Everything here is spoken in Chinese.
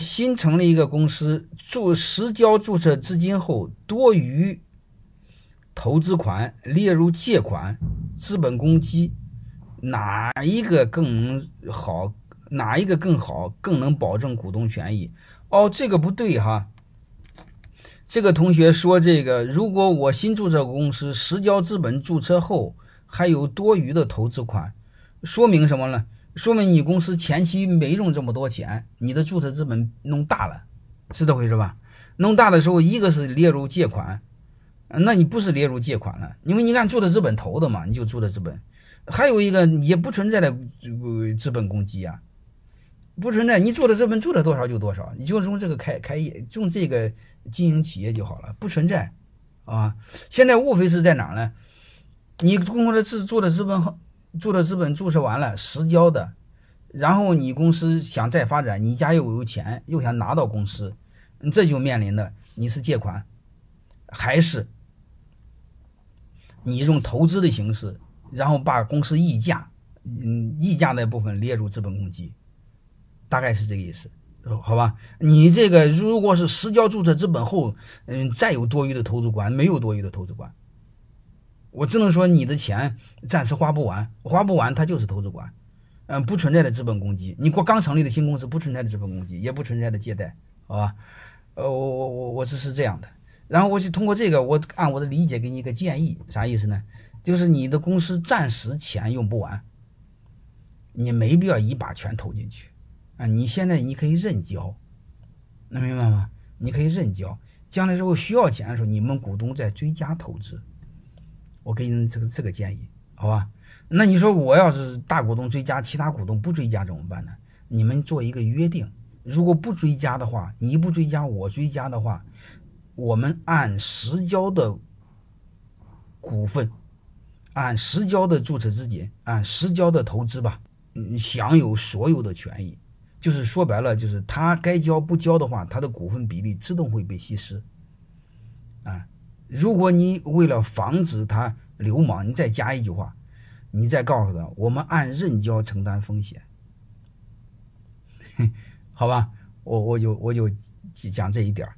新成立一个公司，注实交注册资金后，多余投资款列入借款、资本公积，哪一个更好？哪一个更好？更能保证股东权益？哦，这个不对哈。这个同学说，这个如果我新注册公司实交资本注册后还有多余的投资款，说明什么呢？说明你公司前期没用这么多钱，你的注册资本弄大了，是这回事吧？弄大的时候，一个是列入借款，那你不是列入借款了，因为你按注册资本投的嘛，你就注册资本。还有一个也不存在的这个资本公积啊。不存在，你注册资本做了多少就多少，你就用这个开开业，用这个经营企业就好了，不存在，啊，现在无非是在哪呢？你公司的资注册资本好注册资本注册完了实交的，然后你公司想再发展，你家又有钱，又想拿到公司，这就面临的你是借款，还是你用投资的形式，然后把公司溢价，嗯，溢价那部分列入资本公积。大概是这个意思，好吧？你这个如果是实交注册资本后，嗯，再有多余的投资款，没有多余的投资款，我只能说你的钱暂时花不完，花不完它就是投资款，嗯，不存在的资本公积。你过刚成立的新公司不存在的资本公积，也不存在的借贷，好吧？呃，我我我我只是这样的，然后我就通过这个，我按我的理解给你一个建议，啥意思呢？就是你的公司暂时钱用不完，你没必要一把全投进去。啊，你现在你可以认交，能明白吗？你可以认交，将来之后需要钱的时候，你们股东再追加投资。我给你这个这个建议，好吧？那你说我要是大股东追加，其他股东不追加怎么办呢？你们做一个约定，如果不追加的话，你不追加，我追加的话，我们按实交的股份，按实交的注册资金，按实交的投资吧，嗯，享有所有的权益。就是说白了，就是他该交不交的话，他的股份比例自动会被稀释。啊，如果你为了防止他流氓，你再加一句话，你再告诉他，我们按认交承担风险，好吧？我我就我就讲这一点儿。